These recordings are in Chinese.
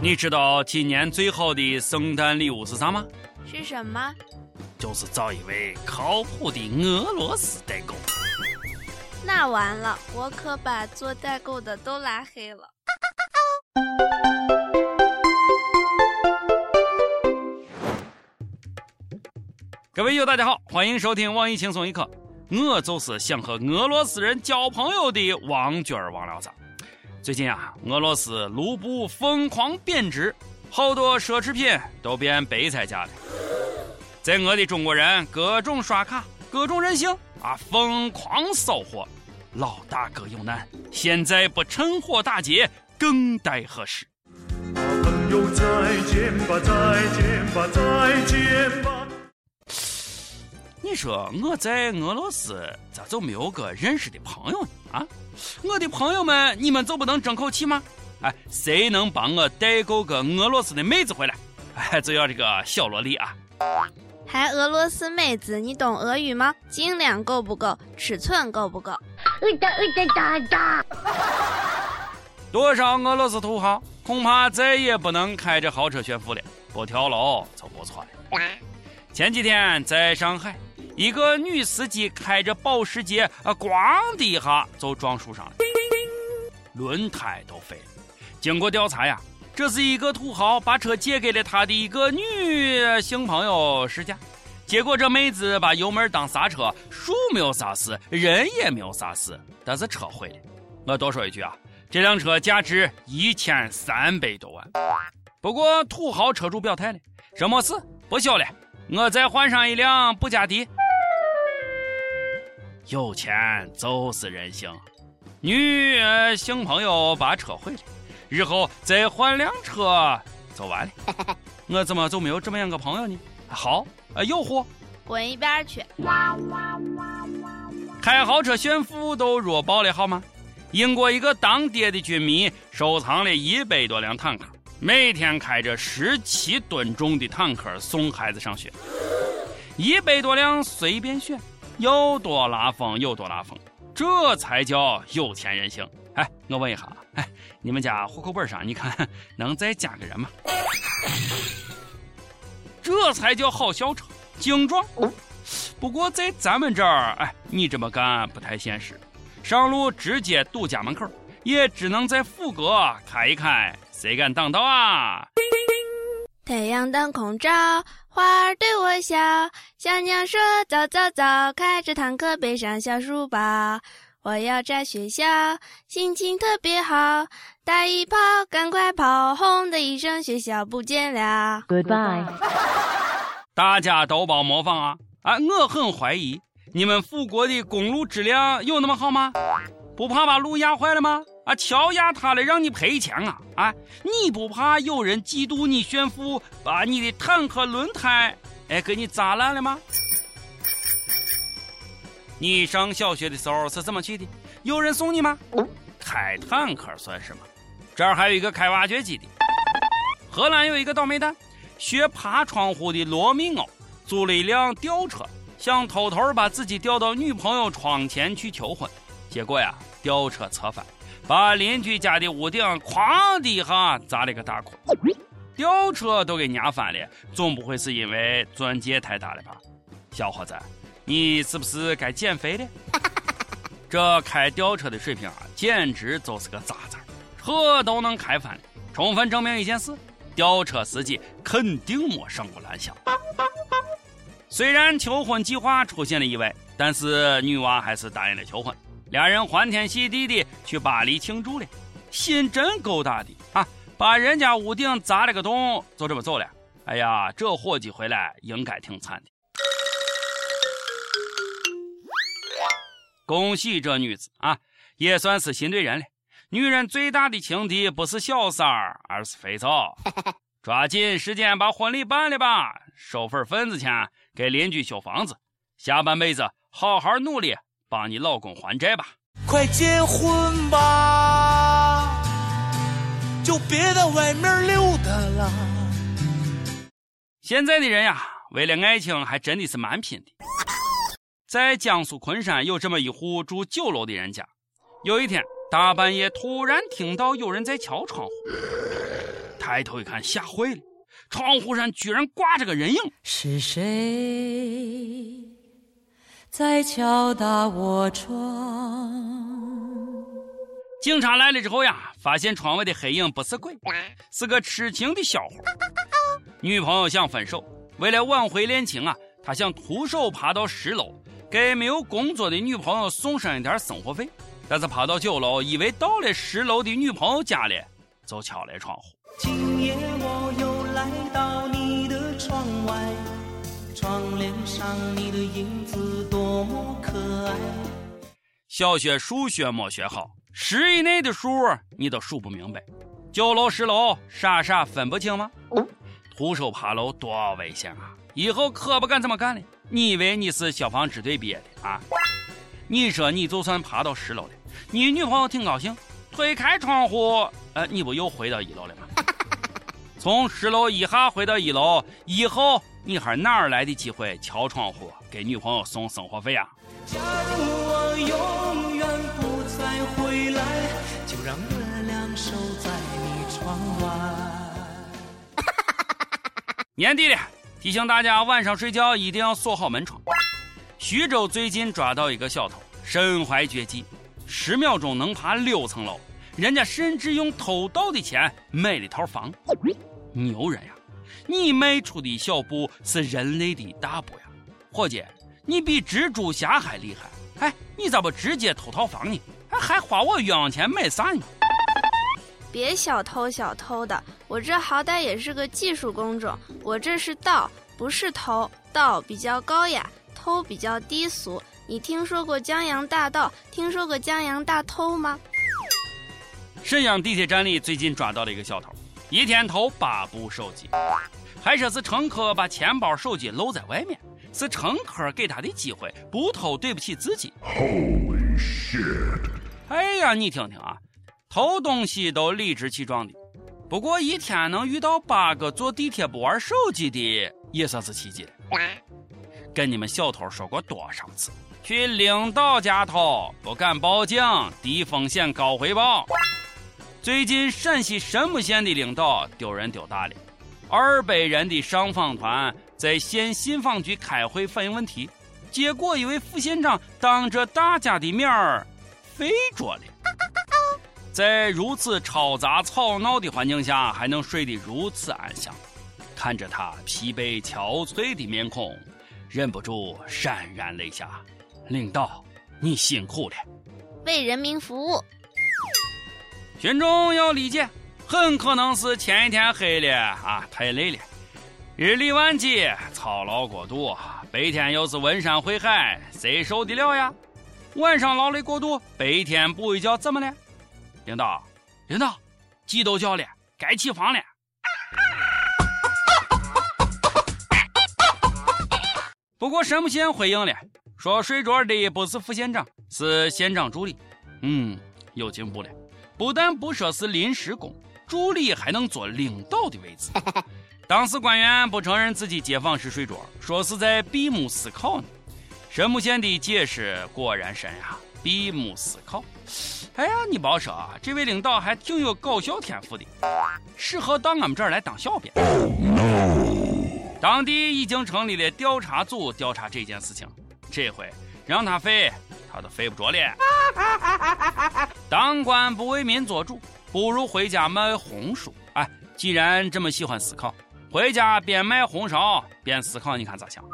你知道今年最好的圣诞礼物是啥吗？是什么？就是找一位靠谱的俄罗斯代购。那完了，我可把做代购的都拉黑了。各位友，大家好，欢迎收听网易轻松一刻。我就是想和俄罗斯人交朋友的王军儿王聊啥？最近啊，俄罗斯卢布疯狂贬值，好多奢侈品都变白菜价了。在俄的中国人各种刷卡，各种任性啊，疯狂扫货。老大哥有难，现在不趁火打劫更待何时？朋友再见吧，再见吧，再见吧。你说我在俄罗斯咋就没有个认识的朋友呢？啊，我的朋友们，你们就不能争口气吗？哎，谁能帮我代购个俄罗斯的妹子回来？哎，就要这个小萝莉啊！还俄罗斯妹子，你懂俄语吗？斤两够不够？尺寸够不够？多少俄罗斯土豪恐怕再也不能开着豪车炫富了，不跳楼就不错了。前几天在上海。一个女司机开着保时捷，啊，咣的一下就撞树上了，轮胎都废了。经过调查呀，这是一个土豪把车借给了他的一个女性朋友试驾，结果这妹子把油门当刹车，树没有啥事，人也没有啥事，但是车毁了。我多说一句啊，这辆车价值一千三百多万。不过土豪车主表态了，什么事不修了，我再换上一辆布加迪。有钱就是任性，女性朋友把车毁了，日后再换辆车就完了。我怎么就没有这么样个朋友呢？好，诱惑，滚一边去！开豪车炫富都弱爆了好吗？英国一个当爹的军迷收藏了一百多辆坦克，每天开着十七吨重的坦克送孩子上学，一百多辆随便选。有多拉风有多拉风，这才叫有钱任性。哎，我问一下，哎，你们家户口本上你看能再加个人吗？这才叫好校车，精壮。不过在咱们这儿，哎，你这么干不太现实，上路直接堵家门口，也只能在副阁开一开，谁敢挡道啊？太阳当空照。花儿对我笑，小鸟说：“早早早，开着坦克，背上小书包，我要摘学校，心情特别好。打一炮，赶快跑！轰的一声，学校不见了。Goodbye。大家都帮模仿啊！啊，我很怀疑，你们富国的公路质量有那么好吗？不怕把路压坏了吗？啊，桥压塌了让你赔钱啊！啊，你不怕有人嫉妒你炫富，把你的坦克轮胎哎给你砸烂了吗？你上小学的时候是怎么去的？有人送你吗？开坦克算什么？这儿还有一个开挖掘机的。荷兰有一个倒霉蛋，学爬窗户的罗密欧租了一辆吊车，想偷偷把自己吊到女朋友窗前去求婚，结果呀，吊车侧翻。把邻居家的屋顶哐的一下砸了个大窟，吊车都给压翻了，总不会是因为钻戒太大了吧？小伙子，你是不是该减肥了？这开吊车的水平啊，简直就是个渣渣，车都能开翻了，充分证明一件事：吊车司机肯定没上过蓝翔。虽然求婚计划出现了意外，但是女娃还是答应了求婚。俩人欢天喜地的去巴黎庆祝了，心真够大的啊！把人家屋顶砸了个洞，就这么走了。哎呀，这伙计回来应该挺惨的。恭喜这女子啊，也算是心对人了。女人最大的情敌不是小三儿，而是肥皂。抓紧时间把婚礼办了吧，收份份子钱给邻居修房子，下半辈子好好努力。帮你老公还债吧，快结婚吧，就别在外面溜达了。现在的人呀，为了爱情还真的是蛮拼的。在江苏昆山有这么一户住九楼的人家，有一天大半夜突然听到有人在敲窗户，抬头一看，吓坏了，窗户上居然挂着个人影。是谁在敲打我窗？警察来了之后呀，发现窗外的黑影不是鬼，是个痴情的小伙。女朋友想分手，为了挽回恋情啊，他想徒手爬到十楼，给没有工作的女朋友送上一点生活费。但是爬到九楼，以为到了十楼的女朋友家里，就敲了窗户。今夜我又来到你的窗外，窗帘上你的影子多么可爱。小学数学没学好，十以内的数你都数不明白，九楼十楼傻傻分不清吗？徒手爬楼多危险啊！以后可不敢这么干了。你以为你是消防支队毕业的啊？你说你就算爬到十楼了。你女朋友挺高兴，推开窗户，呃，你不又回到一楼了吗？从十楼一下回到一楼，以后你还哪儿来的机会敲窗户给女朋友送生活费啊？假如我永远不再回来，就让月亮守在你窗外。年底了，提醒大家晚上睡觉一定要锁好门窗。徐州最近抓到一个小偷，身怀绝技。十秒钟能爬六层楼，人家甚至用偷盗的钱买了套房，牛人呀！你迈出的小步是人类的大步呀，伙计，你比蜘蛛侠还厉害！哎，你咋不直接偷套房呢？还还花我冤枉钱买啥呢？别小偷小偷的，我这好歹也是个技术工种，我这是盗，不是偷。盗比较高雅，偷比较低俗。你听说过江洋大盗？听说过江洋大偷吗？沈阳地铁站里最近抓到了一个小偷，一天偷八部手机，还说是乘客把钱包、手机露在外面，是乘客给他的机会，不偷对不起自己。Holy shit！哎呀，你听听啊，偷东西都理直气壮的，不过一天能遇到八个坐地铁不玩手机的，也算是奇迹了。跟你们小偷说过多少次？去领导家偷，不敢报警，低风险高回报。最近陕西神木县的领导丢人丢大了，二百人的上访团在县信访局开会反映问题，结果一位副县长当着大家的面儿睡着了。在如此嘈杂吵闹的环境下，还能睡得如此安详，看着他疲惫憔悴的面孔，忍不住潸然泪下。领导，你辛苦了，为人民服务。群众要理解，很可能是前一天黑了啊，太累了，日理万机，操劳过度，白天又是文山会海，谁受得了呀？晚上劳累过度，白天补一觉怎么了？领导，领导，鸡都叫了，该起床了。不过神木县回应了。说睡着的不是副县长，是县长助理。嗯，有进步了，不但不说是临时工，助理还能坐领导的位置。当时官员不承认自己解放时睡着，说是在闭目思考呢。神木县的解释果然神呀，闭目思考。哎呀，你别说啊，这位领导还挺有搞笑天赋的，适合到俺们这儿来当小编。当地已经成立了调查组，调查这件事情。这回让他飞，他都飞不着了。当官不为民做主，不如回家卖红薯。哎，既然这么喜欢思考，回家边卖红烧边思考，你看咋想？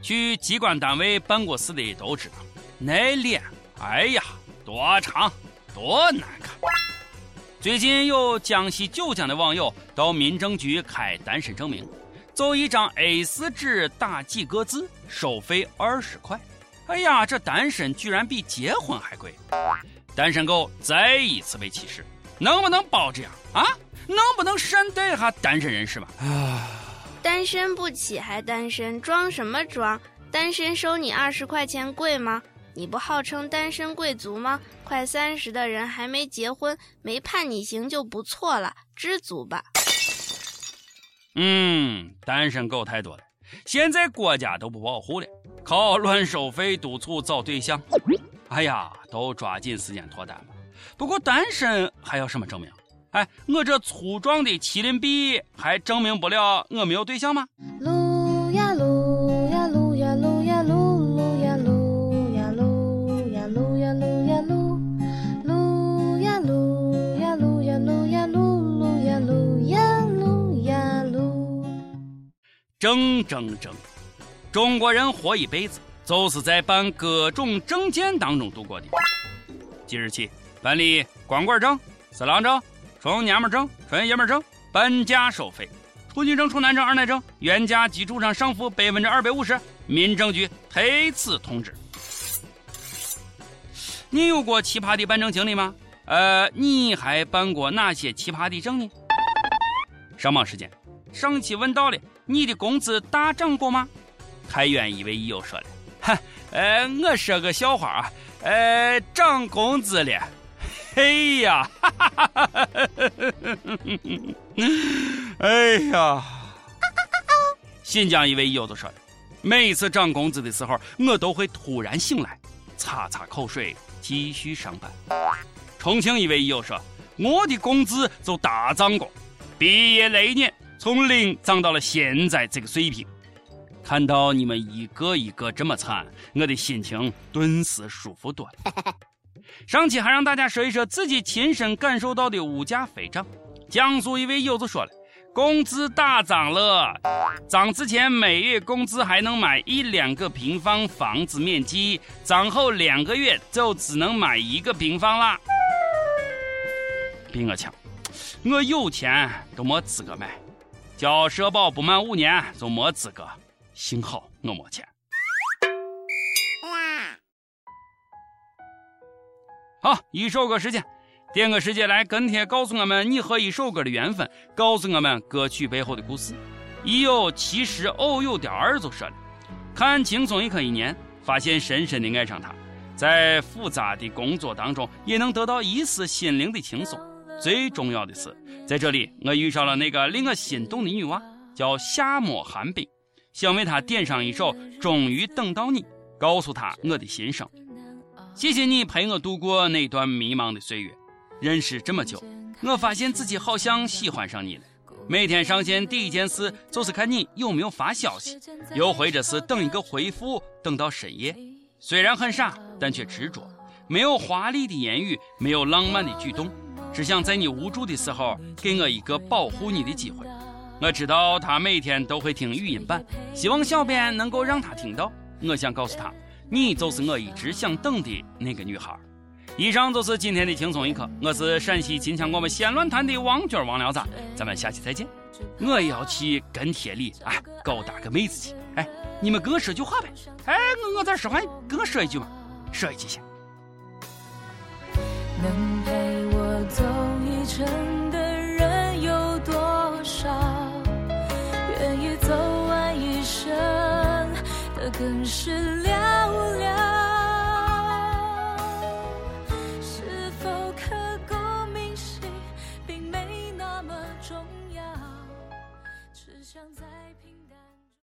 去机关单位办过事的都知道，那脸，哎呀，多长，多难看。最近有江西九江的网友到民政局开单身证明。就一张 A4 纸打几个字，收费二十块。哎呀，这单身居然比结婚还贵！单身狗再一次被歧视，能不能包这样啊？能不能善待下单身人士吧？啊！单身不起还单身，装什么装？单身收你二十块钱贵吗？你不号称单身贵族吗？快三十的人还没结婚，没判你刑就不错了，知足吧。嗯，单身狗太多了，现在国家都不保护了，靠乱收费督促找对象。哎呀，都抓紧时间脱单吧。不过单身还要什么证明？哎，我这粗壮的麒麟臂还证明不了我没有对象吗？撸呀撸呀撸呀撸呀撸撸呀撸呀撸呀撸呀撸呀撸撸呀撸呀撸呀撸呀撸撸呀撸呀撸呀撸。争争争！中国人活一辈子，就是在办各种证件当中度过的。即日起办理光棍证、色狼证、纯娘们证、纯爷们证，半价收费。处女证、处男证、二奶证，原价基础上上浮百分之二百五十。民政局特此通知。你有过奇葩的办证经历吗？呃，你还办过哪些奇葩的证呢？上榜时间，上期问到了，你的工资大涨过吗？太原一位益友说了，哈，呃，我说个笑话啊，呃，涨工资了，嘿呀，哈哈哈哈哈哈，哎呀，新疆一位友就说了，每一次涨工资的时候，我都会突然醒来，擦擦口水，继续上班。重庆一位友说，我的工资就大涨过，毕业那一年从零涨到了现在这个水平。看到你们一个一个这么惨，我的心情顿时舒服多了。上期还让大家说一说自己亲身感受到的物价飞涨。江苏一位友子说了，工资大涨了，涨之前每月工资还能买一两个平方房子面积，涨后两个月就只能买一个平方啦。比我强，我有钱都没资格买，交社保不满五年就没资格。幸好我没钱。好，一首歌时间，点个时间来跟帖告诉我们你和一首歌的缘分，告诉我们歌曲背后的故事。一有其实偶有点儿就说了，看轻松一刻一年，发现深深的爱上他，在复杂的工作当中也能得到一丝心灵的轻松。最重要的是，在这里我遇上了那个令我心动的女娃，叫夏沫寒冰。想为他点上一首《终于等到你》，告诉他我的心声。谢谢你陪我度过那段迷茫的岁月。认识这么久，我发现自己好像喜欢上你了。每天上线第一件事就是看你有没有发消息，又或者是等一个回复，等到深夜。虽然很傻，但却执着。没有华丽的言语，没有浪漫的举动，只想在你无助的时候，给我一个保护你的机会。我知道他每天都会听语音版，希望小编能够让他听到。我想告诉他，你就是我一直想等的那个女孩。以上就是今天的轻松一刻，我是陕西金枪我们西论坛的王娟王聊子，咱们下期再见。我也要去跟帖里哎勾搭个妹子去，哎，你们跟我说句话呗。哎，我我再说话，跟我说一句嘛，说一句先。